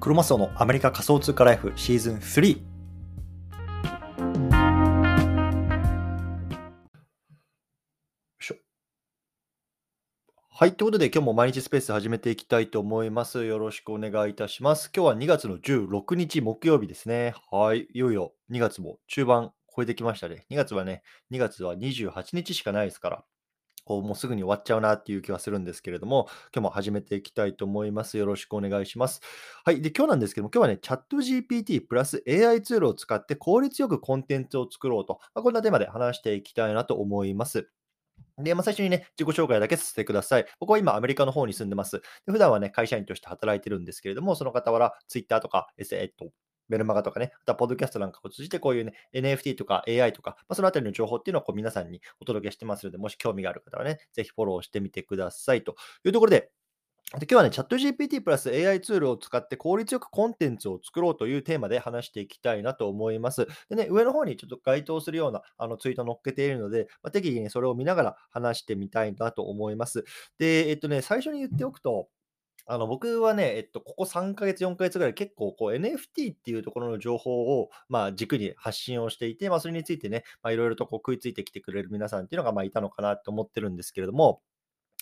クロマスオのアメリカ仮想通貨ライフシーズン3。はい。ということで、今日も毎日スペース始めていきたいと思います。よろしくお願いいたします。今日は2月の16日木曜日ですね。はい。いよいよ2月も中盤超えてきましたね。2月はね、2月は28日しかないですから。こう、もうすぐに終わっちゃうなっていう気はするんですけれども、今日も始めていきたいと思います。よろしくお願いします。はい。で、今日なんですけども、今日はね、チャット GPT プラス AI ツールを使って効率よくコンテンツを作ろうと、まあ、こんなテーマで話していきたいなと思います。で、まあ、最初にね、自己紹介だけさせてください。僕は今、アメリカの方に住んでます。で普段はね、会社員として働いてるんですけれども、その傍ら、Twitter とか、えっと、メルマガとかね、あとはポッドキャストなんかを通じて、こういうね、NFT とか AI とか、まあ、そのあたりの情報っていうのをこう皆さんにお届けしてますので、もし興味がある方はね、ぜひフォローしてみてくださいというところで、で今日はね、チャット GPT プラス AI ツールを使って効率よくコンテンツを作ろうというテーマで話していきたいなと思います。でね、上の方にちょっと該当するようなあのツイートを載っけているので、まあ、適宜にそれを見ながら話してみたいなと思います。で、えっとね、最初に言っておくと、あの、僕はね、えっと、ここ3ヶ月、4ヶ月ぐらい結構こう NFT っていうところの情報を、まあ、軸に発信をしていて、まあ、それについてね、いろいろとこう食いついてきてくれる皆さんっていうのが、まあ、いたのかなと思ってるんですけれども、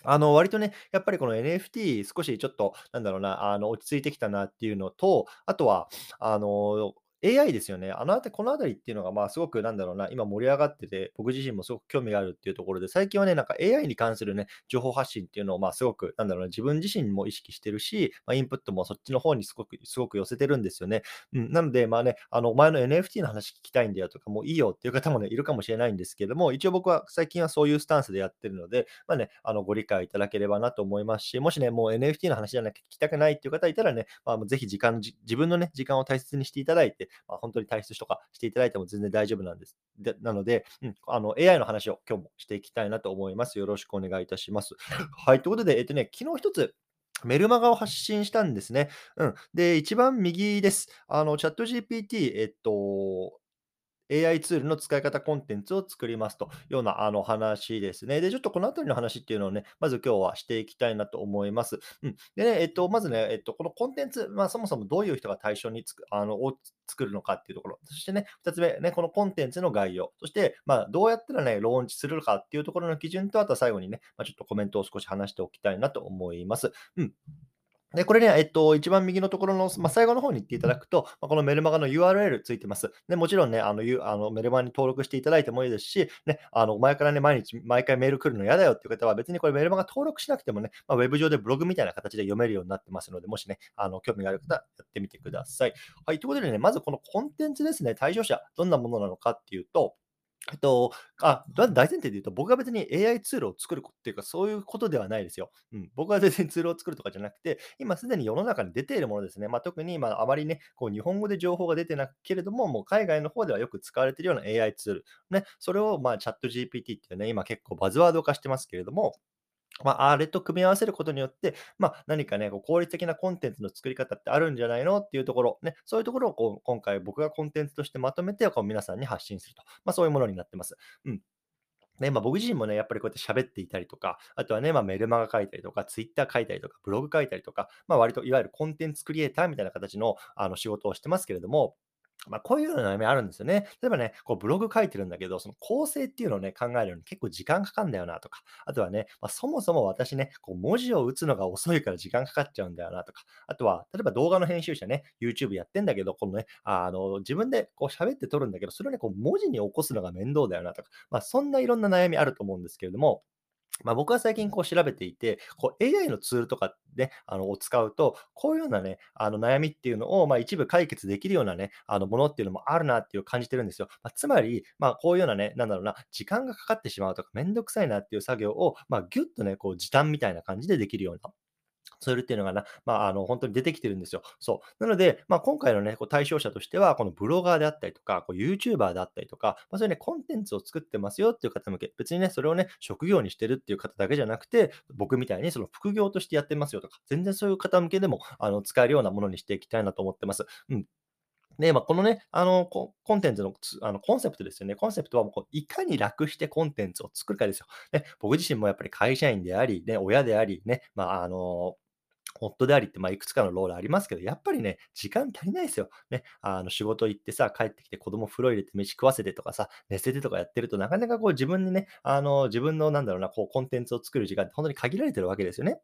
あの、割とね、やっぱりこの NFT 少しちょっと、なんだろうな、あの、落ち着いてきたなっていうのと、あとは、あの、AI ですよね。あのあたり、このあたりっていうのが、まあ、すごくなんだろうな、今盛り上がってて、僕自身もすごく興味があるっていうところで、最近はね、なんか AI に関するね、情報発信っていうのを、まあ、すごく、なんだろうな、自分自身も意識してるし、まあ、インプットもそっちの方にすごく、すごく寄せてるんですよね。うん、なので、まあね、あの、お前の NFT の話聞きたいんだよとか、もういいよっていう方もね、いるかもしれないんですけども、一応僕は最近はそういうスタンスでやってるので、まあね、あの、ご理解いただければなと思いますし、もしね、もう NFT の話じゃなくて聞きたくないっていう方いたらね、まあ、ぜひ時間、自分のね、時間を大切にしていただいて、まあ、本当に退出とかしていただいても全然大丈夫なんです。でなので、うん、あの AI の話を今日もしていきたいなと思います。よろしくお願いいたします。はい、ということで、えっとね、昨日一つメルマガを発信したんですね。うん。で、一番右です。あの、チャット GPT、えっと、AI ツールの使い方コンテンツを作りますというようなあの話ですね。で、ちょっとこのあたりの話っていうのをね、まず今日はしていきたいなと思います。うん。でね、えっと、まずね、えっと、このコンテンツ、まあ、そもそもどういう人が対象につく、あの、を作るのかっていうところ。そしてね、2つ目、ね、このコンテンツの概要。そして、まあ、どうやったらね、ローンチするかっていうところの基準と、あとは最後にね、まあ、ちょっとコメントを少し話しておきたいなと思います。うん。で、これね、えっと、一番右のところの、まあ、最後の方に行っていただくと、まあ、このメルマガの URL ついてます。で、もちろんね、あの、あのメルマガに登録していただいてもいいですし、ね、あの、前からね、毎日、毎回メール来るの嫌だよっていう方は、別にこれメルマガ登録しなくてもね、まあ、ウェブ上でブログみたいな形で読めるようになってますので、もしね、あの、興味がある方、やってみてください。はい、ということでね、まずこのコンテンツですね、対象者、どんなものなのかっていうと、えっと、あ、大前提で言うと、僕は別に AI ツールを作るっていうか、そういうことではないですよ。うん。僕は全然ツールを作るとかじゃなくて、今すでに世の中に出ているものですね。まあ、特に、まあ、あまりね、こう日本語で情報が出てなけれども、もう海外の方ではよく使われているような AI ツール。ね。それを、まあ、チャット GPT っていうね、今結構バズワード化してますけれども、まあ、あれと組み合わせることによって、まあ、何かね、こう効率的なコンテンツの作り方ってあるんじゃないのっていうところ、ね、そういうところをこう今回僕がコンテンツとしてまとめてこう皆さんに発信すると、まあ、そういうものになってます。うん。ね、まあ、僕自身もね、やっぱりこうやって喋っていたりとか、あとはね、まあ、メルマガ書いたりとか、ツイッター書いたりとか、ブログ書いたりとか、まあ、割といわゆるコンテンツクリエイターみたいな形のあの仕事をしてますけれども、まあ、こういうような悩みあるんですよね。例えばね、こうブログ書いてるんだけど、その構成っていうのをね、考えるのに結構時間かかるんだよなとか、あとはね、まあ、そもそも私ね、こう文字を打つのが遅いから時間かかっちゃうんだよなとか、あとは、例えば動画の編集者ね、YouTube やってんだけど、このね、あの、自分でこう喋って撮るんだけど、それをね、こう文字に起こすのが面倒だよなとか、まあ、そんないろんな悩みあると思うんですけれども、まあ、僕は最近こう調べていて、こう AI のツールとかね、あのを使うと、こういうようなね、あの悩みっていうのを、まあ、一部解決できるようなね、あのものっていうのもあるなっていう感じてるんですよ。まあ、つまり、まあ、こういうようなね、なんだろうな、時間がかかってしまうとか、めんどくさいなっていう作業を、まあ、ぎゅっとね、こう時短みたいな感じでできるような。ツールっていうのがな、まあ、あの、本当に出てきてるんですよ。そう。なので、まあ、今回のね、こう対象者としては、このブロガーであったりとか、こう YouTuber であったりとか、まあ、そういうね、コンテンツを作ってますよっていう方向け、別にね、それをね、職業にしてるっていう方だけじゃなくて、僕みたいにその副業としてやってますよとか、全然そういう方向けでも、あの、使えるようなものにしていきたいなと思ってます。うん。で、まあ、このね、あの、ココンテンツのあのコンセプトですよね。コンセプトはもうこういかに楽してコンテンツを作るかですよ。ね、僕自身もやっぱり会社員であり、ね、親であり、ね、まあ、あの夫でありって、まあ、いくつかのロールありますけど、やっぱりね、時間足りないですよ。ね、あの仕事行ってさ、帰ってきて子供風呂入れて飯食わせてとかさ、寝せてとかやってると、なかなかこう自分にね、あの自分のなんだろうな、こうコンテンツを作る時間って本当に限られてるわけですよね。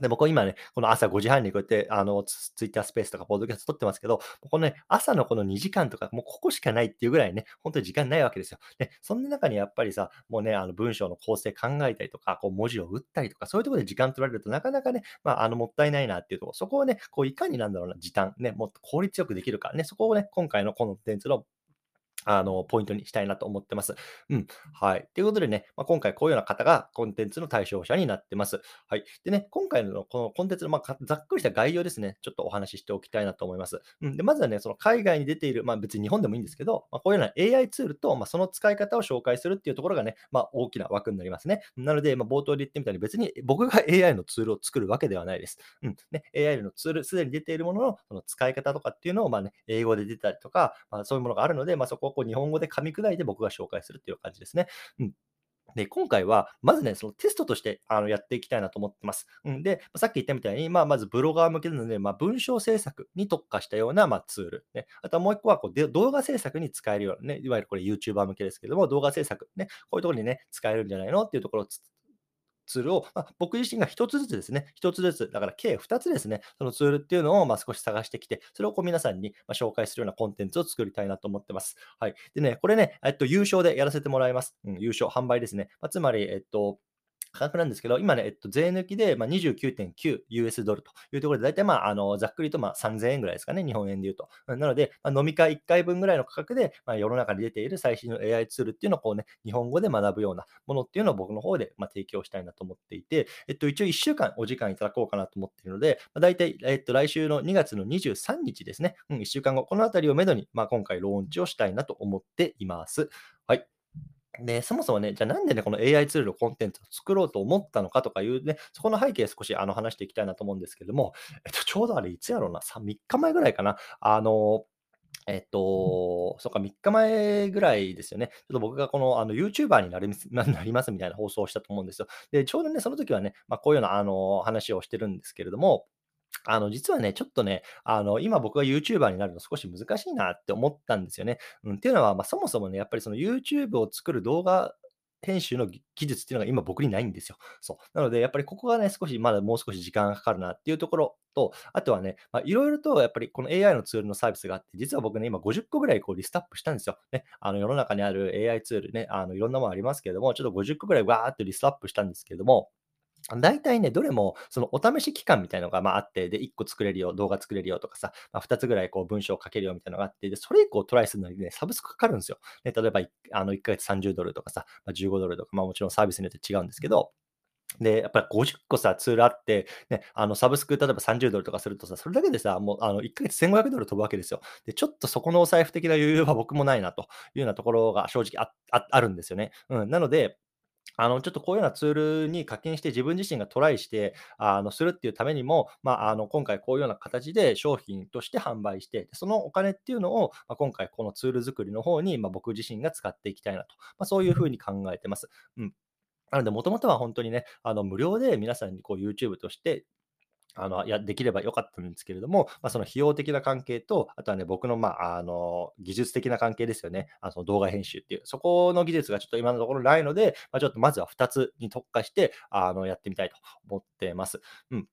で、僕今ね、この朝5時半にこうやって、あの、ツツイッタースペースとかポッドキャスト撮ってますけど、このね、朝のこの2時間とか、もうここしかないっていうぐらいね、本当に時間ないわけですよ。で、そんな中にやっぱりさ、もうね、あの文章の構成考えたりとか、こう文字を打ったりとか、そういうところで時間取られるとなかなかね、まあ、あの、もったいないなっていうところ、そこをね、こういかになんだろうな、時短、ね、もっと効率よくできるか、ね、そこをね、今回のコンテンツのあの、ポイントにしたいなと思ってます。うん。はい。ということでね、まあ、今回こういうような方がコンテンツの対象者になってます。はい。でね、今回のこのコンテンツの、まあ、ざっくりした概要ですね、ちょっとお話ししておきたいなと思います。うん。で、まずはね、その海外に出ている、まあ、別に日本でもいいんですけど、まあ、こういうような AI ツールと、まあ、その使い方を紹介するっていうところがね、まあ、大きな枠になりますね。なので、まあ、冒頭で言ってみたように、別に僕が AI のツールを作るわけではないです。うん。ね、AI のツール、すでに出ているものの、その使い方とかっていうのを、まあね、英語で出たりとか、まあ、そういうものがあるので、まあ、そこをこう日本語で噛み砕いて僕が紹介するっていう感じですね。うん。で、今回は、まずね、そのテストとしてあのやっていきたいなと思ってます。うん、で、さっき言ったみたいに、まあ、まずブロガー向けなので、まあ、文章制作に特化したような、まあ、ツール、ね。あとはもう一個はこうで動画制作に使えるようなね、いわゆるこれ YouTuber 向けですけども、動画制作、ね、こういうところにね、使えるんじゃないのっていうところをツールを、まあ、僕自身が1つずつですね、1つずつ、だから計2つですね、そのツールっていうのをまあ少し探してきて、それをこう皆さんにま紹介するようなコンテンツを作りたいなと思ってます。はい。でね、これね、えっと、優勝でやらせてもらいます。うん、優勝、販売ですね。まあ、つまり、えっと、価格なんですけど、今ね、えっと、税抜きで、まあ、29.9US ドルというところで、だいたいまあ、あの、ざっくりとまあ3000円ぐらいですかね、日本円で言うと。なので、まあ、飲み会1回分ぐらいの価格で、まあ、世の中に出ている最新の AI ツールっていうのをこうね、日本語で学ぶようなものっていうのを僕の方でまあ提供したいなと思っていて、えっと、一応1週間お時間いただこうかなと思っているので、まあ、大体、えっと、来週の2月の23日ですね、うん、1週間後、このあたりをめどに、まあ、今回ローンチをしたいなと思っています。はい。で、そもそもね、じゃあなんでね、この AI ツールのコンテンツを作ろうと思ったのかとかいうね、そこの背景少しあの話していきたいなと思うんですけども、えっと、ちょうどあれいつやろうな、3, 3日前ぐらいかな、あの、えっと、そっか、3日前ぐらいですよね。ちょっと僕がこのあの YouTuber になり なりますみたいな放送をしたと思うんですよ。で、ちょうどね、その時はね、まあ、こういうようなあの話をしてるんですけれども、あの、実はね、ちょっとね、あの、今僕が YouTuber になるの少し難しいなって思ったんですよね。うん、っていうのは、まあ、そもそもね、やっぱりその YouTube を作る動画編集の技術っていうのが今僕にないんですよ。そう。なので、やっぱりここがね、少しまだもう少し時間がかかるなっていうところと、あとはね、いろいろとやっぱりこの AI のツールのサービスがあって、実は僕ね、今50個ぐらいこうリストアップしたんですよ。ね、あの世の中にある AI ツールね、あのいろんなものありますけれども、ちょっと50個ぐらいわーってリストアップしたんですけれども、大体ね、どれもそのお試し期間みたいなのがまああって、で、1個作れるよ、動画作れるよとかさ、まあ、2つぐらいこう文章を書けるよみたいなのがあって、で、それ以降トライするのにね、サブスクかかるんですよ。ね、例えば、あの1ヶ月30ドルとかさ、まあ、15ドルとか、まあもちろんサービスによって違うんですけど、で、やっぱり50個さ、ツールあって、ね、あのサブスク、例えば30ドルとかするとさ、それだけでさ、もうあの1ヶ月1500ドル飛ぶわけですよ。で、ちょっとそこのお財布的な余裕は僕もないなというようなところが正直あああるんですよね。うん、なので、あの、ちょっとこういうようなツールに課金して自分自身がトライして、あの、するっていうためにも、まあ、あの、今回こういうような形で商品として販売して、そのお金っていうのを、まあ、今回このツール作りの方に、まあ、僕自身が使っていきたいなと、まあ、そういうふうに考えてます。うん。なので、もともとは本当にね、あの、無料で皆さんにこう YouTube としてあの、や、できればよかったんですけれども、まあ、その費用的な関係と、あとはね、僕の、まあ、あの、技術的な関係ですよね。あの動画編集っていう、そこの技術がちょっと今のところないので、まあ、ちょっとまずは2つに特化して、あの、やってみたいと思ってます。うん。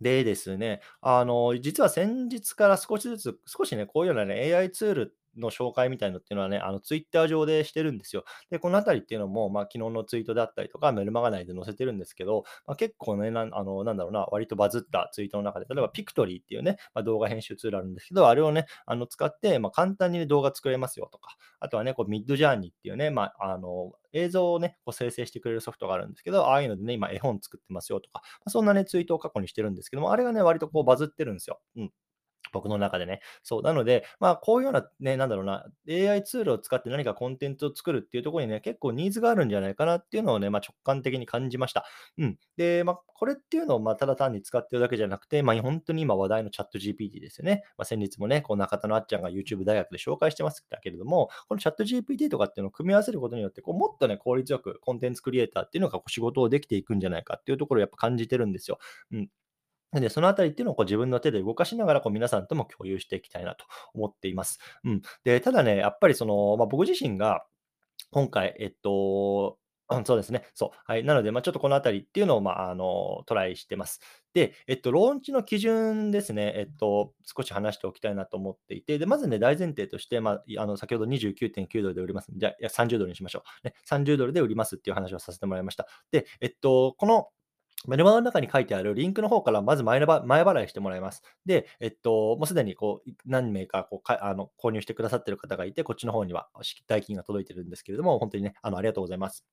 でですね、あの、実は先日から少しずつ、少しね、こういうようなね、AI ツールの紹介みたいのっていうのはね、あのツイッター上でしてるんですよ。で、このあたりっていうのも、まあ、昨日のツイートであったりとか、メルマガ内で載せてるんですけど、まあ、結構ねなあの、なんだろうな、割とバズったツイートの中で、例えばピクトリーっていうね、まあ、動画編集ツールあるんですけど、あれをね、あの使って、まあ、簡単に、ね、動画作れますよとか、あとはね、こうミッドジャーニーっていうね、まあ、あの映像をね、こう生成してくれるソフトがあるんですけど、ああいうのでね、今絵本作ってますよとか、まあ、そんなね、ツイートを過去にしてるんですけども、あれがね、割とこうバズってるんですよ。うん。僕の中でね。そう。なので、まあ、こういうようなね、なんだろうな、AI ツールを使って何かコンテンツを作るっていうところにね、結構ニーズがあるんじゃないかなっていうのをね、まあ、直感的に感じました。うん。で、まあ、これっていうのを、まあ、ただ単に使ってるだけじゃなくて、まあ、本当に今話題のチャット GPT ですよね。まあ、先日もね、こう中田のあっちゃんが YouTube 大学で紹介してますけれども、このチャット GPT とかっていうのを組み合わせることによって、こうもっとね、効率よくコンテンツクリエイターっていうのがこう仕事をできていくんじゃないかっていうところをやっぱ感じてるんですよ。うん。で、そのあたりっていうのをこう自分の手で動かしながら、こう皆さんとも共有していきたいなと思っています。うん。で、ただね、やっぱりその、まあ、僕自身が今回、えっと、そうですね。そう。はい。なので、まあ、ちょっとこのあたりっていうのを、まあ、あの、トライしてます。で、えっと、ローンチの基準ですね、えっと、少し話しておきたいなと思っていて、で、まずね、大前提として、まあ、あの、先ほど29.9ドルで売ります。じゃあ、30ドルにしましょう。ね、30ドルで売りますっていう話をさせてもらいました。で、えっと、このメルマガの中に書いてあるリンクの方からまず前払いしてもらいます。で、えっと、もうすでにこう何名かこうかあの購入してくださっている方がいて、こっちの方には代金が届いてるんですけれども、本当にね、あのありがとうございます。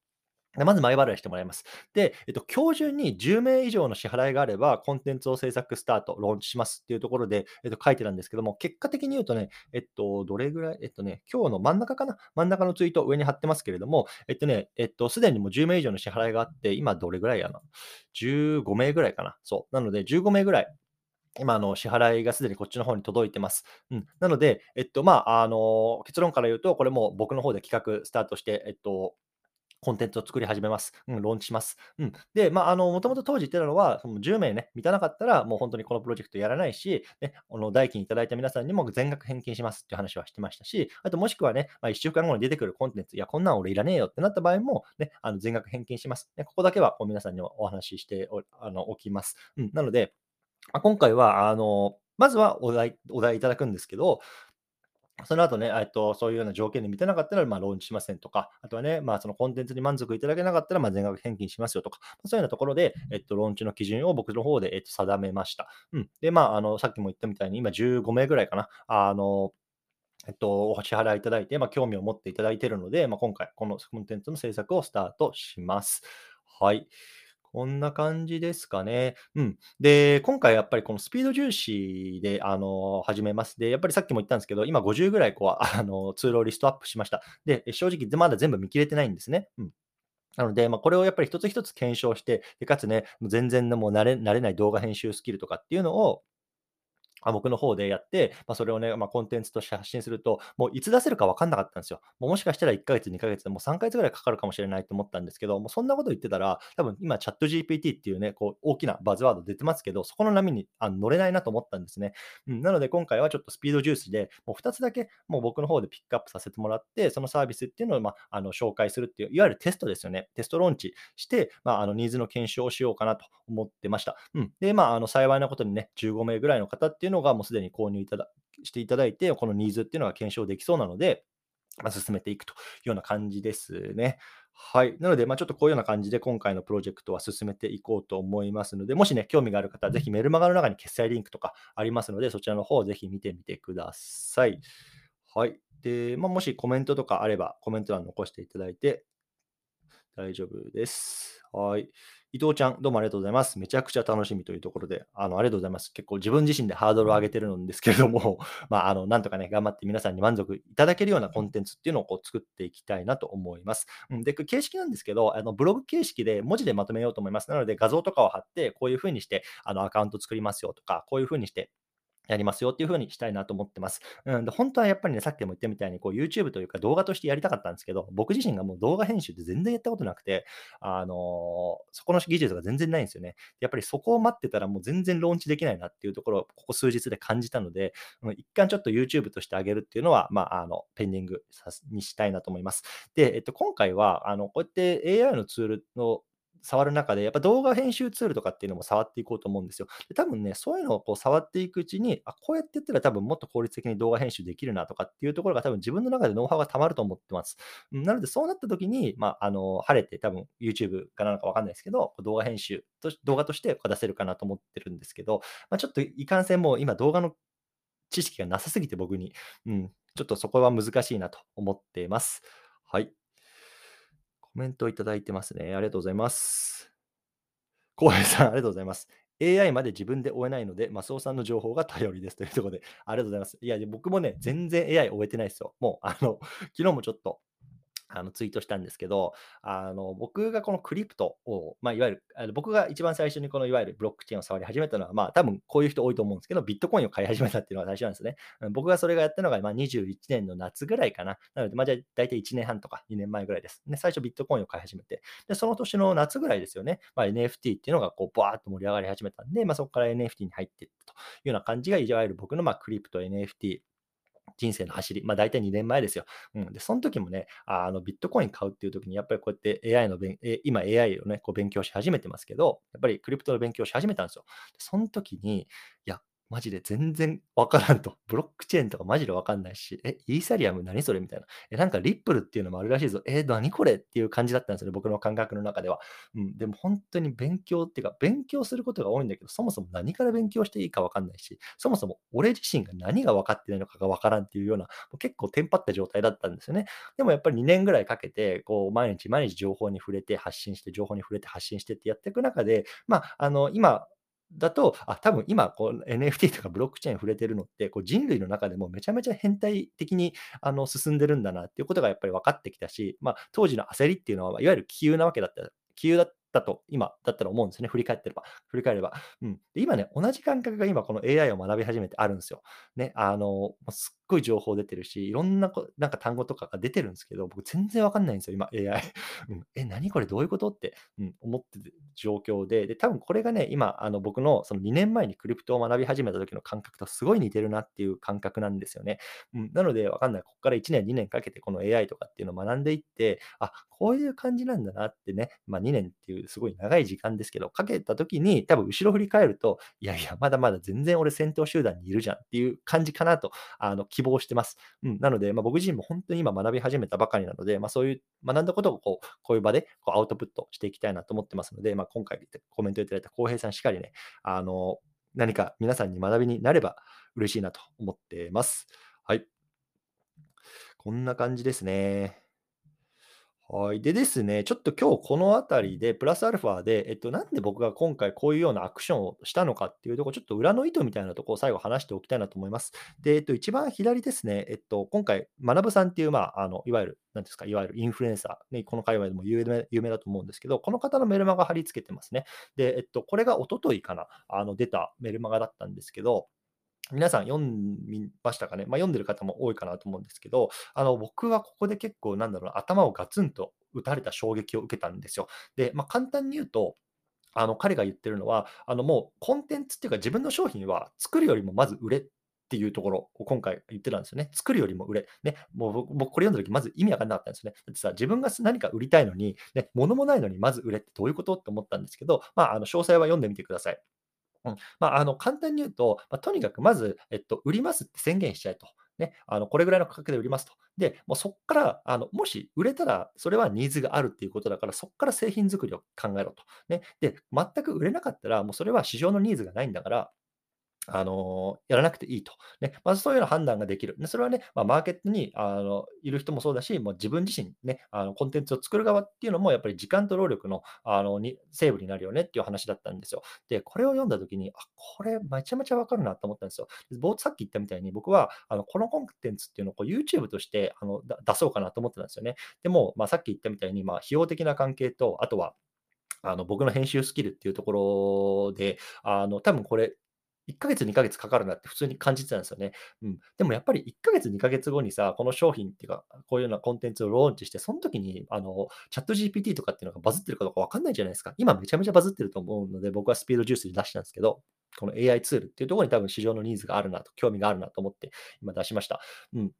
で、まず前払いしてもらいます。で、えっと、今日中に10名以上の支払いがあれば、コンテンツを制作スタート、ローンチしますっていうところで、えっと、書いてたんですけども、結果的に言うとね、えっと、どれぐらい、えっとね、今日の真ん中かな真ん中のツイート上に貼ってますけれども、えっとね、えっと、すでにもう10名以上の支払いがあって、今どれぐらいやな ?15 名ぐらいかな。そう。なので、15名ぐらい今、あの、支払いがすでにこっちの方に届いてます。うん。なので、えっと、まあ、あの、結論から言うと、これも僕の方で企画スタートして、えっと、コンテンツを作り始めます。うん、ローンチします。うん。で、まあ、あの、もともと当時言ってたのは、その10名ね、満たなかったら、もう本当にこのプロジェクトやらないし、ね、あの、代金いただいた皆さんにも全額返金しますっていう話はしてましたし、あともしくはね、まあ、1週間後に出てくるコンテンツ、いや、こんなん俺いらねえよってなった場合も、ね、あの全額返金します。ね、ここだけはこう皆さんにお話ししておあのおきます。うん。なので、まあ、今回は、あの、まずはお題お題いただくんですけど、その後ね、えっと、そういうような条件で満たなかったら、まあ、ローンチしませんとか、あとはね、まあ、そのコンテンツに満足いただけなかったら、まあ、全額返金しますよとか、そういうようなところで、えっと、ローンチの基準を僕の方で、えっと、定めました。うん。で、まあ、あの、さっきも言ったみたいに、今15名ぐらいかな、あの、えっと、お支払いいただいて、まあ、興味を持っていただいているので、まあ、今回、このコンテンツの制作をスタートします。はい。こんな感じですかね。うん。で、今回やっぱりこのスピード重視で、あの、始めます。で、やっぱりさっきも言ったんですけど、今50ぐらいこう、あの、ツールをリストアップしました。で、正直まだ全部見切れてないんですね。うん。なので、まあ、これをやっぱり一つ一つ検証して、でかつね、全然もう慣れ慣れない動画編集スキルとかっていうのを、あ、僕の方でやって、まあ、それをね、まあ、コンテンツとして発信すると、もういつ出せるか分かんなかったんですよ。もうもしかしたら1ヶ月、2ヶ月もう3ヶ月ぐらいかかるかもしれないと思ったんですけど、もうそんなこと言ってたら、多分今チャット GPT っていうね、こう大きなバズワード出てますけど、そこの波にあの乗れないなと思ったんですね。うん、なので今回はちょっとスピード重視で、もう2つだけもう僕の方でピックアップさせてもらって、そのサービスっていうのを、まあ、あの紹介するっていう、いわゆるテストですよね。テストローンチして、まあ、あのニーズの検証をしようかなと思ってました。うん、で、まあ、あの幸いなことにね、15名ぐらいの方っていうのがもうすでに購入いただしていただいて、このニーズっていうのが検証できそうなので、まあ、進めていくというような感じですね。はい。なので、まあ、ちょっとこういうような感じで今回のプロジェクトは進めていこうと思いますので、もしね、興味がある方は、ぜひメルマガの中に決済リンクとかありますので、そちらの方をぜひ見てみてください。はい。で、まあ、もしコメントとかあれば、コメント欄残していただいて大丈夫です。はい。伊藤ちゃん、どうもありがとうございます。めちゃくちゃ楽しみというところで、あの、ありがとうございます。結構自分自身でハードルを上げてるんですけれども、まあ、あの、なんとかね、頑張って皆さんに満足いただけるようなコンテンツっていうのをこう作っていきたいなと思います。うん、で、形式なんですけど、あのブログ形式で文字でまとめようと思います。なので、画像とかを貼って、こういうふうにして、あの、アカウント作りますよとか、こういうふうにして、やりますよっていう風にしたいなと思ってます。うん、で、本当はやっぱりね、さっきも言ったみたいに、こう YouTube というか動画としてやりたかったんですけど、僕自身がもう動画編集って全然やったことなくて、あのーそこの技術が全然ないんですよね。やっぱりそこを待ってたらもう全然ローンチできないなっていうところをここ数日で感じたので、うん、一旦ちょっと YouTube としてあげるっていうのは、まあ、あの、ペンディングにしたいなと思います。で、えっと、今回は、あの、こうやって AI のツールの触る中で、やっぱ動画編集ツールとかっていうのも触っていこうと思うんですよ。で多分ね、そういうのをこう触っていくうちに、あ、こうやってやったら多分もっと効率的に動画編集できるなとかっていうところが多分自分の中でノウハウがたまると思ってます。なので、そうなった時に、まあ、あの、晴れて多分 YouTube かなのかわかんないですけど、動画編集と動画として出せるかなと思ってるんですけど、まあ、ちょっといかんせんもう今動画の知識がなさすぎて僕に、うん、ちょっとそこは難しいなと思っています。はい。コメントいただいてますね。ありがとうございます。浩平さん、ありがとうございます。AI まで自分で追えないので、マスオさんの情報が頼りですというところで、ありがとうございます。いや、僕もね、全然 AI 追えてないですよ。もう、あの、昨日もちょっとあのツイートしたんですけど、あの僕がこのクリプトを、まあ、いわゆるあの僕が一番最初にこのいわゆるブロックチェーンを触り始めたのは、まあ多分こういう人多いと思うんですけど、ビットコインを買い始めたっていうのが最初なんですね。僕がそれがやったのがまあ21年の夏ぐらいかな。なので、まあ、じゃあ大体1年半とか2年前ぐらいです。で、最初ビットコインを買い始めて、で、その年の夏ぐらいですよね、まあ、NFT っていうのがこうバーッと盛り上がり始めたんで、まあ、そこから NFT に入っていったというような感じが、いわゆる僕のまあクリプト NFT 人生の走り、まあ、大体2年前ですよ。うん、で、その時もね、あのビットコイン買うっていう時に、やっぱりこうやって AI の勉、今 AI をね、こう勉強し始めてますけど、やっぱりクリプトの勉強し始めたんですよ。その時に、いや、マジで全然わからんと。ブロックチェーンとかマジでわかんないし、え、イーサリアム何それ？みたいな。え、なんかリップルっていうのもあるらしいぞ。え、何これっていう感じだったんですよね、僕の感覚の中では。うん、でも本当に勉強っていうか、勉強することが多いんだけど、そもそも何から勉強していいかわかんないし、そもそも俺自身が何が分かってないのかがわからんっていうような、結構テンパった状態だったんですよね。でもやっぱり2年ぐらいかけて、こう、毎日毎日情報に触れて発信して、情報に触れて発信してってやっていく中で、まあ、あの、今、だと、あ、多分今こう NFT とかブロックチェーン触れてるのって、こう人類の中でもめちゃめちゃ変態的にあの進んでるんだなっていうことがやっぱり分かってきたし、まあ、当時の焦りっていうのは、いわゆる気球なわけだった気球だったと今だったら思うんですね。振り返ってれば。振り返れば。うん。で今ね、同じ感覚が今この AI を学び始めてあるんですよ。ね、あの、すっごい情報出てるし、いろんなこなんか単語とかが出てるんですけど、僕全然わかんないんですよ、今 AI。うん、え、何これどういうこと？って、うん、思ってる状況で、で、多分これがね、今、あの僕のその2年前にクリプトを学び始めた時の感覚とすごい似てるなっていう感覚なんですよね。うん、なので、わかんない。ここから1年、2年かけてこの AI とかっていうのを学んでいって、あ、こういう感じなんだなってね、まあ2年っていうすごい長い時間ですけど、かけた時に多分後ろ振り返ると、いやいや、まだまだ全然俺先頭集団にいるじゃんっていう感じかなと、あの、希望してます。うん、なので、まあ、僕自身も本当に今学び始めたばかりなので、まあ、そういう学んだことをこうこういう場でこうアウトプットしていきたいなと思ってますので、まあ、今回コメントいただいた浩平さんしっかりね、あの、何か皆さんに学びになれば嬉しいなと思ってます。はい。こんな感じですね。はい。でですね、ちょっと今日このあたりで、プラスアルファで、えっと、なんで僕が今回こういうようなアクションをしたのかっていうところ、ちょっと裏の意図みたいなところを最後話しておきたいなと思います。で、えっと、一番左ですね、えっと、今回、学さんっていう、まあ、あの、いわゆる、なんですか、いわゆるインフルエンサー、ね、この界隈でも有名有名だと思うんですけど、この方のメルマガ貼り付けてますね。で、えっと、これが一昨日かな、あの、出たメルマガだったんですけど、皆さん読みましたかね、まあ、読んでる方も多いかなと思うんですけど、あの僕はここで結構、なんだろうな、頭をガツンと打たれた衝撃を受けたんですよ。で、まあ、簡単に言うと、あの彼が言ってるのは、あのもうコンテンツっていうか、自分の商品は作るよりもまず売れっていうところを今回言ってたんですよね。作るよりも売れ。ね、もう僕これ読んだ時まず意味わかんなかったんですよね。だってさ、自分が何か売りたいのに、ね、物もないのにまず売れってどういうこと？って思ったんですけど、まあ、あの詳細は読んでみてください。うんまあ、あの簡単に言うと、まあ、とにかくまず、えっと、売りますって宣言しちゃえと。ね、あのこれぐらいの価格で売りますと。で、もうそこからあの、もし売れたら、それはニーズがあるっていうことだから、そこから製品作りを考えろと。ね、で、全く売れなかったら、もうそれは市場のニーズがないんだから、あの、やらなくていいと。ね、まずそういうような判断ができる。で、それはね、まあ、マーケットにあのいる人もそうだし、もう自分自身ね、あのコンテンツを作る側っていうのも、やっぱり時間と労力のあのにセーブになるよねっていう話だったんですよ。で、これを読んだときに、あ、これめちゃめちゃわかるなと思ったんですよ。さっき言ったみたいに、僕はあのこのコンテンツっていうのをこう YouTube としてあの出そうかなと思ってたんですよね。でも、まあ、さっき言ったみたいに、まあ、費用的な関係と、あとは、あの僕の編集スキルっていうところで、あの多分これ、1ヶ月、2ヶ月かかるなって普通に感じてたんですよね。うん。でもやっぱり1ヶ月、2ヶ月後にさ、この商品っていうか、こういうようなコンテンツをローンチして、その時に、あの、チャット GPT とかっていうのがバズってるかどうかわかんないじゃないですか。今めちゃめちゃバズってると思うので、僕はスピードジュースで出したんですけど、この AI ツールっていうところに多分市場のニーズがあるなと、興味があるなと思って今出しました。うん。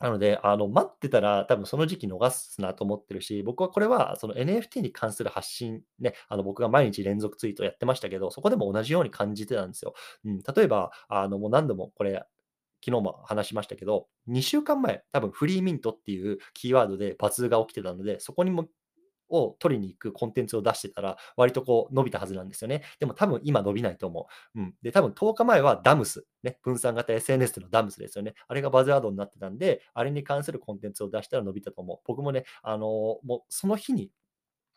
なので、あの、待ってたら多分その時期逃すなと思ってるし、僕はこれはその NFT に関する発信ね、あの、僕が毎日連続ツイートやってましたけど、そこでも同じように感じてたんですよ。うん、例えば、あの、もう何度もこれ、昨日も話しましたけど、2週間前、多分フリーミントっていうキーワードでバズが起きてたので、そこにもを取りに行くコンテンツを出してたら、割とこう伸びたはずなんですよね。でも多分今伸びないと思う。うん。で、多分10日前はダムス、ね、分散型 SNS のダムスですよね。あれがバズワードになってたんで、あれに関するコンテンツを出したら伸びたと思う。僕もね、あのーもうその日に、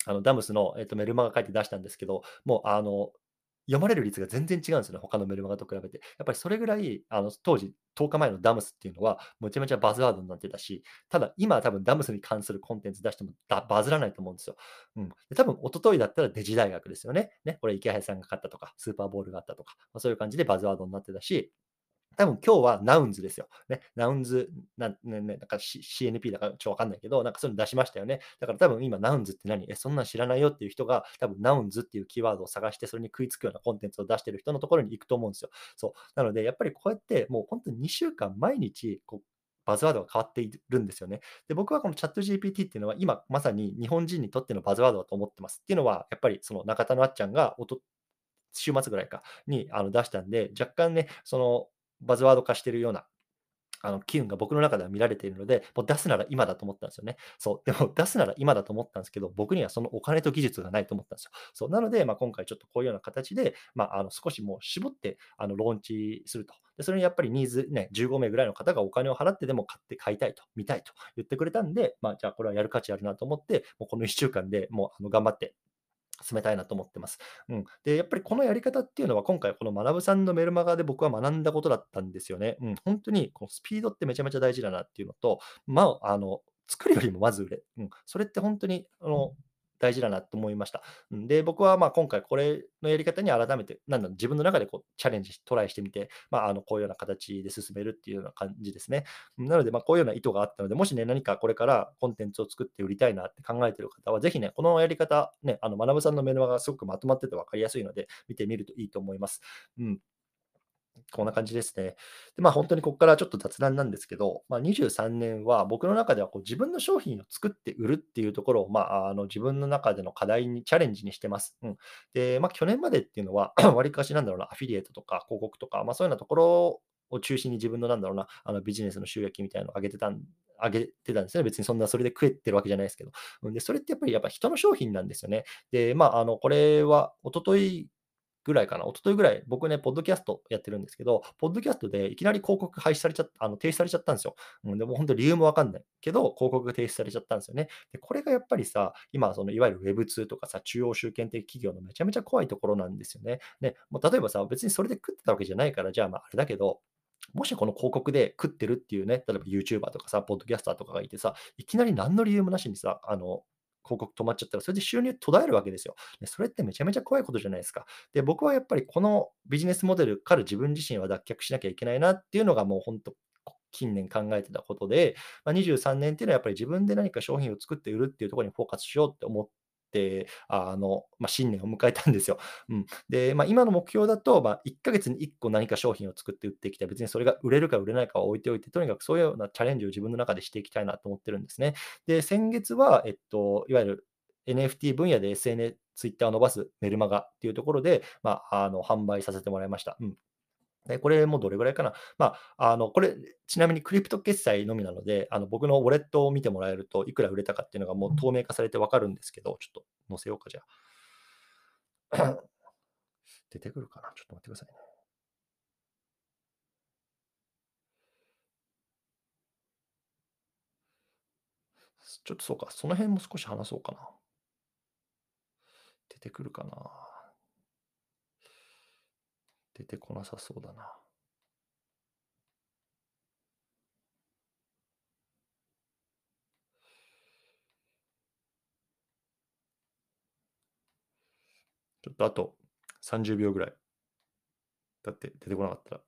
あのダムスの、えっと、メルマガ書いて出したんですけど、もうあの読まれる率が全然違うんですよね、他のメルマガと比べて。やっぱりそれぐらい、あの、当時、10日前のダムスっていうのは、めちゃめちゃバズワードになってたし、ただ、今は多分ダムスに関するコンテンツ出してもバズらないと思うんですよ。うん。で多分、一昨日だったらデジ大学ですよね。ね、これ池谷さんが勝ったとか、スーパーボールがあったとか、まあ、そういう感じでバズワードになってたし、多分今日はナウンズですよ。ね、ナウンズ、なねね、なんか、C、CNP だからちょっとわかんないけど、なんかそういうの出しましたよね。だから多分今ナウンズって何？え、そんなん知らないよっていう人が、多分ナウンズっていうキーワードを探して、それに食いつくようなコンテンツを出してる人のところに行くと思うんですよ。そう。なので、やっぱりこうやってもう本当に2週間毎日、こう、バズワードが変わっているんですよね。で、僕はこのチャット GPT っていうのは今まさに日本人にとってのバズワードだと思ってます。っていうのは、やっぱりその中田のあっちゃんがおと週末ぐらいかにあの出したんで、若干ね、そのバズワード化してるようなあの機運が僕の中では見られているので、もう出すなら今だと思ったんですよね。そう。でも出すなら今だと思ったんですけど、僕にはそのお金と技術がないと思ったんですよ。そう。なので、まあ、今回ちょっとこういうような形で、まあ、あの少しもう絞ってあのローンチすると。で、それにやっぱりニーズね、15名ぐらいの方がお金を払ってでも買って買いたいと、見たいと言ってくれたんで、まあ、じゃあこれはやる価値あるなと思って、もうこの1週間でもうあの頑張って進めたいなと思ってます。うん。で、やっぱりこのやり方っていうのは、今回この学さんのメルマガで僕は学んだことだったんですよね。うん。本当にこのスピードってめちゃめちゃ大事だなっていうのと、まあ、あの、作るよりもまず売れ。うん。それって本当に、あの、大事だなと思いました。で、僕はまあ今回これのやり方に改めて、なんだ自分の中でこうチャレンジ、トライしてみて、まあ、あのこういうような形で進めるっていうような感じですね。なので、まこういうような意図があったので、もしね、何かこれからコンテンツを作って売りたいなって考えてる方は、ぜひね、このやり方、ね、あの、学さんのメルマガがすごくまとまってて分かりやすいので、見てみるといいと思います。うん。こんな感じですね。で、まあ、本当にここからちょっと雑談なんですけど、まあ、23年は僕の中ではこう自分の商品を作って売るっていうところを、まあ、あの自分の中での課題にチャレンジにしてます。うん、で、まあ、去年までっていうのは、わりかしなんだろうな、アフィリエイトとか広告とか、まあ、そういうようなところを中心に自分のなんだろうな、あのビジネスの収益みたいなのを上げてたん上げてたんですね。別にそんなそれで食えてるわけじゃないですけど。で、それってやっぱりやっぱ人の商品なんですよね。で、まあ、あの、これは一昨日ぐらいかな、一昨日ぐらい、僕ね、ポッドキャストやってるんですけど、ポッドキャストでいきなり広告廃止されちゃった、あの停止されちゃったんですよ。うん、でも本当理由もわかんないけど、広告が停止されちゃったんですよね。で、これがやっぱりさ、今、そのいわゆる Web2 とかさ、中央集権的企業のめちゃめちゃ怖いところなんですよね。で、もう例えばさ、別にそれで食ってたわけじゃないから、じゃあまああれだけど、もしこの広告で食ってるっていうね、例えば YouTuber とかさ、ポッドキャスターとかがいてさ、いきなり何の理由もなしにさ、あの、広告止まっちゃったら、それで収入途絶えるわけですよ。でそれってめちゃめちゃ怖いことじゃないですか。で、僕はやっぱりこのビジネスモデルから自分自身は脱却しなきゃいけないなっていうのがもう本当、近年考えてたことで、まあ、23年っていうのはやっぱり自分で何か商品を作って売るっていうところにフォーカスしようって思っ、あの、まあ、新年を迎えたんですよ。うん。で、まあ、今の目標だと、まあ、1ヶ月に1個何か商品を作って売っていきたい。別にそれが売れるか売れないかは置いておいて、とにかくそういうようなチャレンジを自分の中でしていきたいなと思ってるんですね。で、先月は、えっと、いわゆる NFT 分野で SNS、Twitter を伸ばすメルマガっていうところで、まあ、あの販売させてもらいました。うんで、これもどれぐらいかな。まあ、あの、これ、ちなみにクリプト決済のみなので、あの、僕のウォレットを見てもらえると、いくら売れたかっていうのがもう透明化されてわかるんですけど、ちょっと載せようか、じゃあ。出てくるかな？ちょっと待ってくださいね。ちょっとそうか、その辺も少し話そうかな。出てくるかな？出てこなさそうだな。ちょっとあと30秒ぐらい。だって出てこなかったら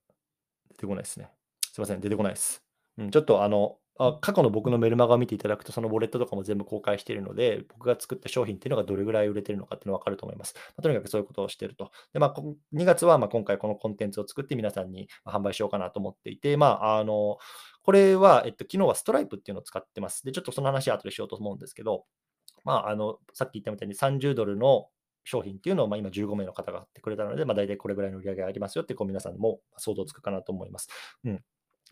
出てこないですね。すいません、出てこないです。うん、ちょっとあの、あ過去の僕のメルマガを見ていただくと、そのウォレットとかも全部公開しているので、僕が作った商品っていうのがどれぐらい売れてるのかっていうのが分かると思います。まあ、とにかくそういうことをしていると。で、まあ、2月はま今回このコンテンツを作って皆さんに販売しようかなと思っていて、まあ、あの、これは、えっと、昨日はストライプっていうのを使ってます。で、ちょっとその話は後でしようと思うんですけど、まあ、あの、さっき言ったみたいに30ドルの商品っていうのを、ま今15名の方が買ってくれたので、まあ、大体これぐらいの売り上げがありますよってこう皆さんも想像つくかなと思います。うん。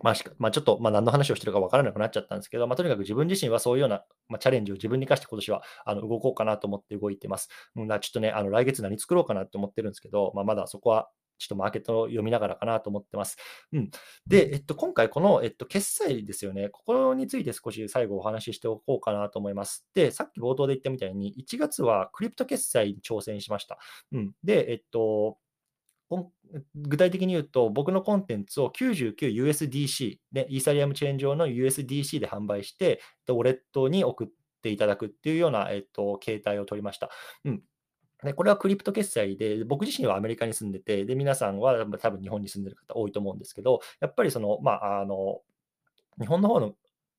まあ、まあ、ちょっと、まあ、何の話をしてるか分からなくなっちゃったんですけど、まあ、とにかく自分自身はそういうような、まあ、チャレンジを自分に課して今年はあの動こうかなと思って動いてます。うん、ちょっとね、あの来月何作ろうかなと思ってるんですけど、まあ、まだそこはちょっとマーケットを読みながらかなと思ってます。うん、で、えっと、今回この、えっと、決済ですよね。ここについて少し最後お話ししておこうかなと思います。で、さっき冒頭で言ったみたいに、1月はクリプト決済に挑戦しました。うん、で、えっと、具体的に言うと、僕のコンテンツを 99USDC、ね、イーサリアムチェーン上の USDC で販売して、ウォレットに送っていただくっていうような、えっと、形態を取りました。うん。で、これはクリプト決済で、僕自身はアメリカに住んでて、で、皆さんは多分日本に住んでる方多いと思うんですけど、やっぱりその、まあ、あの、日本の方の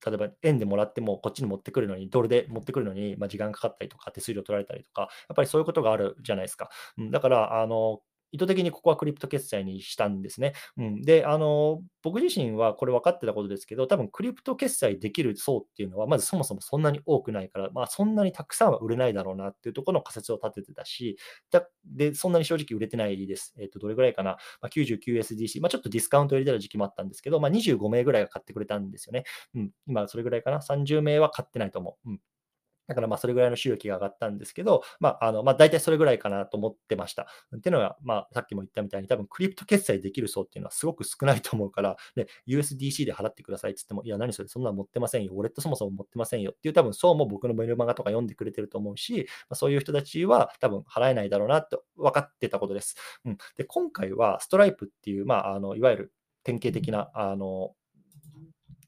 例えば円でもらってもこっちに持ってくるのに、ドルで持ってくるのに、まあ、時間かかったりとか、手数料取られたりとか、やっぱりそういうことがあるじゃないですか。うん、だから、あの、意図的にここはクリプト決済にしたんですね。うん、で、あの、僕自身はこれ分かってたことですけど、多分クリプト決済できる層っていうのは、まずそもそもそんなに多くないから、まあ、そんなにたくさんは売れないだろうなっていうところの仮説を立ててたし、で、そんなに正直売れてないです。えっ、と、どれぐらいかな、まあ、99SDC、まあ、ちょっとディスカウント入れてた時期もあったんですけど、まあ、25名ぐらいが買ってくれたんですよね。うん、今それぐらいかな、30名は買ってないと思う。うんだからまあそれぐらいの収益が上がったんですけど、まあ、あのまあ、大体それぐらいかなと思ってました。っていうのは、まあ、さっきも言ったみたいに、多分クリプト決済できる層っていうのはすごく少ないと思うから、ね、USDC で払ってくださいって言っても、いや、何それ、そんなの持ってませんよ、ウォレットそもそも持ってませんよっていう、多分そうも僕のメルマガとか読んでくれてると思うし、まあ、そういう人たちは多分払えないだろうなって分かってたことです。うん、で今回はストライプっていう、まあ、あのいわゆる典型的なあの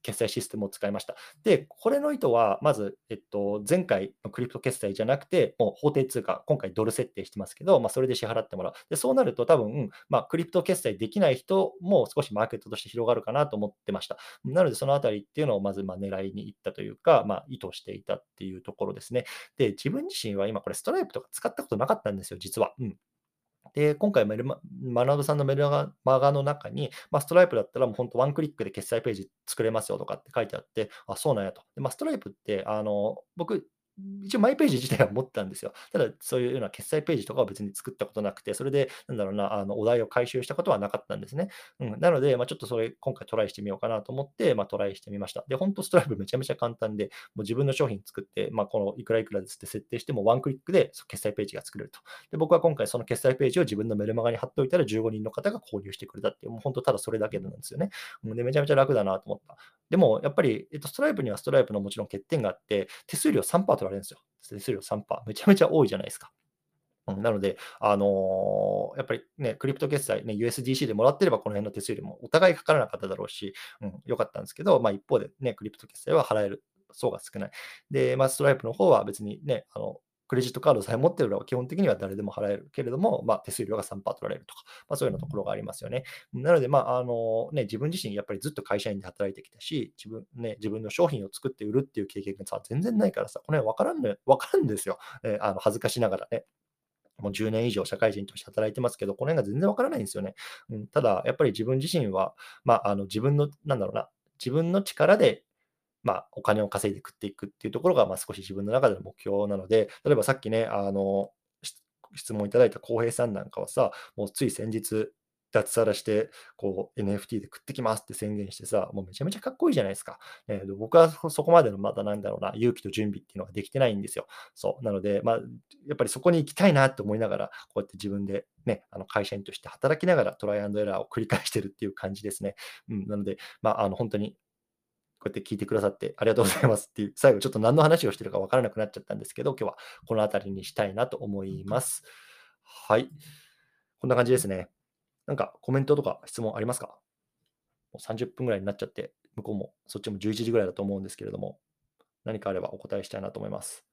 決済システムを使いました。で、これの意図は、まず、えっと、前回のクリプト決済じゃなくて、もう法定通貨、今回ドル設定してますけど、まあ、それで支払ってもらう。で、そうなると多分、まあ、クリプト決済できない人も少しマーケットとして広がるかなと思ってました。なので、そのあたりっていうのをまず、ま狙いに行ったというか、まあ、意図していたっていうところですね。で、自分自身は今これストライプとか使ったことなかったんですよ、実は。うん。で、今回メルマ、マナドさんのメルマガの中に、まあ、ストライプだったらもう本当ワンクリックで決済ページ作れますよとかって書いてあって、あ、そうなんやと。でまあ、ストライプって、あの、僕、一応マイページ自体は持ったんですよ。ただ、そういうような決済ページとかは別に作ったことなくて、それで、なんだろうな、あのお代を回収したことはなかったんですね。うん、なので、まあ、ちょっとそれ、今回トライしてみようかなと思って、まあ、トライしてみました。で、本当ストライプめちゃめちゃ簡単で、もう自分の商品作って、まあ、このいくらいくらですって設定しても、ワンクリックで決済ページが作れると。で、僕は今回その決済ページを自分のメルマガに貼っておいたら15人の方が購入してくれたっていう、もう本当ただそれだけなんですよね。で、めちゃめちゃ楽だなと思った。でも、やっぱり、えっと、ストライプにはストライプのもちろん欠点があって、手数料3%取られるんですよ。手数料3%。めちゃめちゃ多いじゃないですか。うんなので、あのー、やっぱりね、クリプト決済、ね、USDC でもらってれば、この辺の手数料もお互いかからなかっただろうし、うん、よかったんですけど、まあ、一方でね、クリプト決済は払える層が少ない。で、まあ、ストライプの方は別にね、あの、クレジットカードさえ持ってるのは基本的には誰でも払えるけれども、まあ、手数料が3%取られるとか、まあ、そういうようなところがありますよね。なので、まああのね、自分自身やっぱりずっと会社員で働いてきたし、自分,、ね、自分の商品を作って売るっていう経験がさ、全然ないからさ、これ分からん,、ね、分かるんですよ。えー、あの恥ずかしながらね。もう10年以上社会人として働いてますけど、この辺が全然わからないんですよね。うん、ただ、やっぱり自分自身は、まあ、あの自分の、なんだろうな、自分の力でまあ、お金を稼いで食っていくっていうところが、まあ、少し自分の中での目標なので、例えばさっきね、あの、質問いただいた浩平さんなんかはさ、もうつい先日、脱サラして、こう、NFT で食ってきますって宣言してさ、もうめちゃめちゃかっこいいじゃないですか。えー、僕はそこまでのまだなんだろうな、勇気と準備っていうのができてないんですよ。そう。なので、まあ、やっぱりそこに行きたいなって思いながら、こうやって自分でね、あの会社員として働きながらトライアンドエラーを繰り返してるっていう感じですね。うん、なので、まあ、あの本当にこうやって聞いてくださってありがとうございますっていう、最後ちょっと何の話をしてるか分からなくなっちゃったんですけど、今日はこの辺りにしたいなと思います。はい。こんな感じですね。なんかコメントとか質問ありますか？もう ?30 分ぐらいになっちゃって、向こうもそっちも11時ぐらいだと思うんですけれども、何かあればお答えしたいなと思います。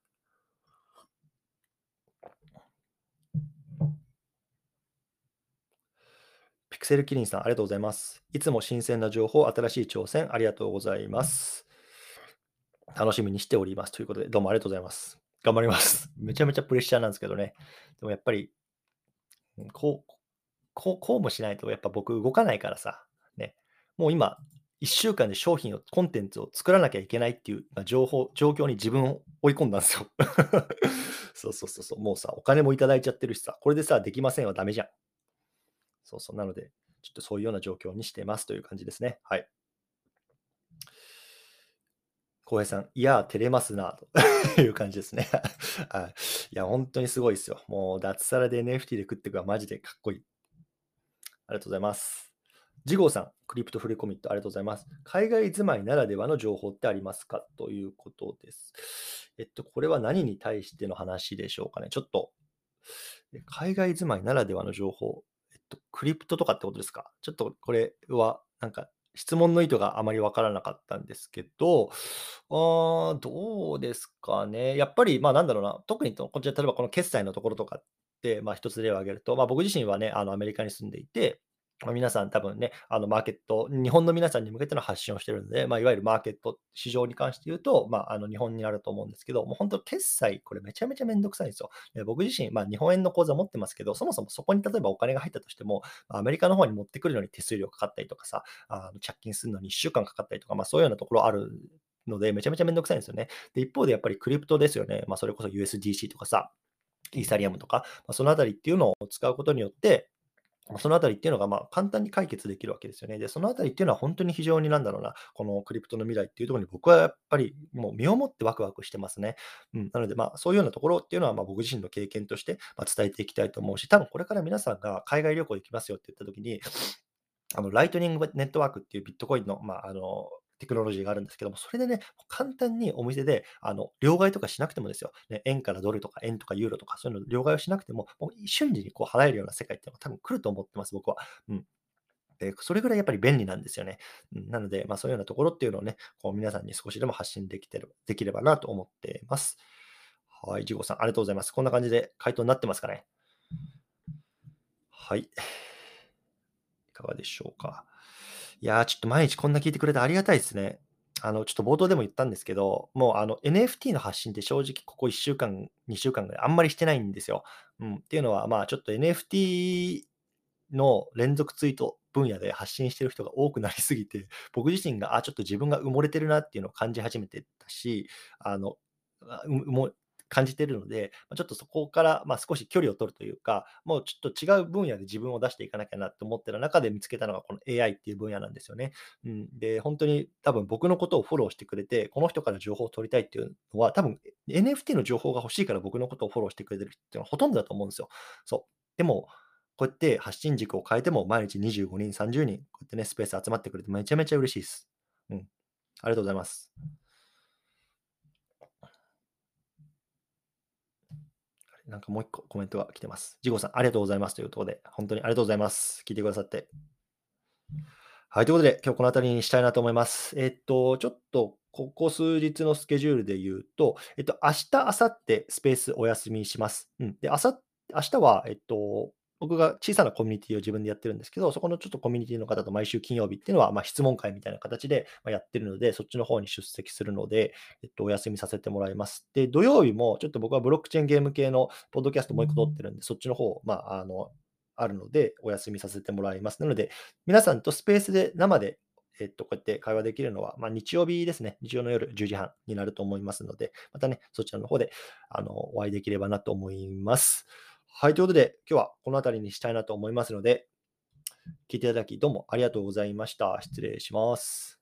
ピクセルキリンさん、ありがとうございます。いつも新鮮な情報、新しい挑戦、ありがとうございます。楽しみにしております。ということで、どうもありがとうございます。頑張ります。めちゃめちゃプレッシャーなんですけどね。でもやっぱり、こう、こうこうもしないと、やっぱ僕動かないからさ、ね。もう今、1週間で商品を、コンテンツを作らなきゃいけないっていう情報、状況に自分を追い込んだんですよ。そうそうそうそう。もうさ、お金もいただいちゃってるしさ、これでさ、できませんはダメじゃん。そうそう。なので、ちょっとそういうような状況にしてますという感じですね。はい。浩平さん、いや、照れますな、と いう感じですね。いや、本当にすごいですよ。もう、脱サラで NFT で食っていくはマジでかっこいい。ありがとうございます。ジゴーさん、クリプトフリコミット、ありがとうございます。海外住まいならではの情報ってありますか？ということです。えっと、これは何に対しての話でしょうかね。ちょっと、海外住まいならではの情報。クリプトとかってことですか？ちょっとこれは、なんか質問の意図があまりわからなかったんですけど、どうですかね？やっぱり、まあ、なんだろうな、特にこちら例えばこの決済のところとかって、まあ、一つ例を挙げると、まあ、僕自身はね、あの、アメリカに住んでいて、ま、皆さん多分ね、あの、マーケット日本の皆さんに向けての発信をしてるんで、まあ、いわゆるマーケット、市場に関して言うと、まあ、あの、日本になると思うんですけど、もう本当決済、これめちゃめちゃめんどくさいんですよ。で、僕自身、まあ、日本円の口座持ってますけど、そもそもそこに例えばお金が入ったとしても、アメリカの方に持ってくるのに手数料かかったりとかさ、あの、着金するのに1週間かかったりとか、まあ、そういうようなところあるので、めちゃめちゃめんどくさいんですよね。で、一方でやっぱりクリプトですよね。まあ、それこそ USDC とかさ、イーサリアムとか、まあ、そのあたりっていうのを使うことによって、そのあたりっていうのが、まあ、簡単に解決できるわけですよね。で、そのあたりっていうのは本当に非常になんだろうな、このクリプトの未来っていうところに僕はやっぱりもう身をもってワクワクしてますね。うん、なので、まあ、そういうようなところっていうのは、まあ、僕自身の経験として、ま、伝えていきたいと思うし、多分これから皆さんが海外旅行行きますよって言った時に、あの、ライトニングネットワークっていうビットコインの、まあ、あの、テクノロジーがあるんですけども、それでね、簡単にお店で、あの、両替とかしなくてもですよ、ね、円からドルとか円とかユーロとか、そういうの両替をしなくても、もう瞬時にこう払えるような世界っていうのが多分来ると思ってます、僕は。うん。で、それぐらいやっぱり便利なんですよね。なので、まあ、そういうようなところっていうのをね、こう皆さんに少しでも発信できてるできればなと思っています。はい、ジゴさん、ありがとうございます。こんな感じで回答になってますかね？はい。いかがでしょうか？いやー、ちょっと毎日こんな聞いてくれてありがたいですね。あの、ちょっと冒頭でも言ったんですけど、もうあの NFT の発信って正直ここ1週間、2週間ぐらいあんまりしてないんですよ。うん。っていうのは、まあちょっと NFT の連続ツイート分野で発信してる人が多くなりすぎて、僕自身が、あ、ちょっと自分が埋もれてるなっていうのを感じ始めてたし、あの、あうも感じているので、ちょっとそこから、まあ、少し距離を取るというか、もうちょっと違う分野で自分を出していかなきゃなって思ってる中で見つけたのがこの AI っていう分野なんですよね。うん、で、本当に多分僕のことをフォローしてくれて、この人から情報を取りたいっていうのは、多分 NFT の情報が欲しいから僕のことをフォローしてくれてる人っていうのはほとんどだと思うんですよ。そう。でも、こうやって発信軸を変えても毎日25人、30人、こうやってね、スペース集まってくれてめちゃめちゃ嬉しいです。うん。ありがとうございます。なんかもう一個コメントが来てます。ジゴさん、ありがとうございますというところで、本当にありがとうございます。聞いてくださって。はい、ということで、今日この辺りにしたいなと思います。えっと、ちょっと、ここ数日のスケジュールで言うと、えっと、明日、明後日、スペースお休みします。うん。で、明日、明日は、えっと、僕が小さなコミュニティを自分でやってるんですけど、そこのちょっとコミュニティの方と毎週金曜日っていうのは、まあ、質問会みたいな形でやってるので、そっちの方に出席するので、えっと、お休みさせてもらいます。で、土曜日もちょっと僕はブロックチェーンゲーム系のポッドキャストもう一個撮ってるんで、そっちの方、まあ、あの、あるので、お休みさせてもらいます。なので、皆さんとスペースで生でえっと、こうやって会話できるのは、まあ、日曜日ですね。日曜の夜10時半になると思いますので、またね、そちらの方で、あの、お会いできればなと思います。はい、ということで、今日はこの辺りにしたいなと思いますので、聞いていただき、どうもありがとうございました。失礼します。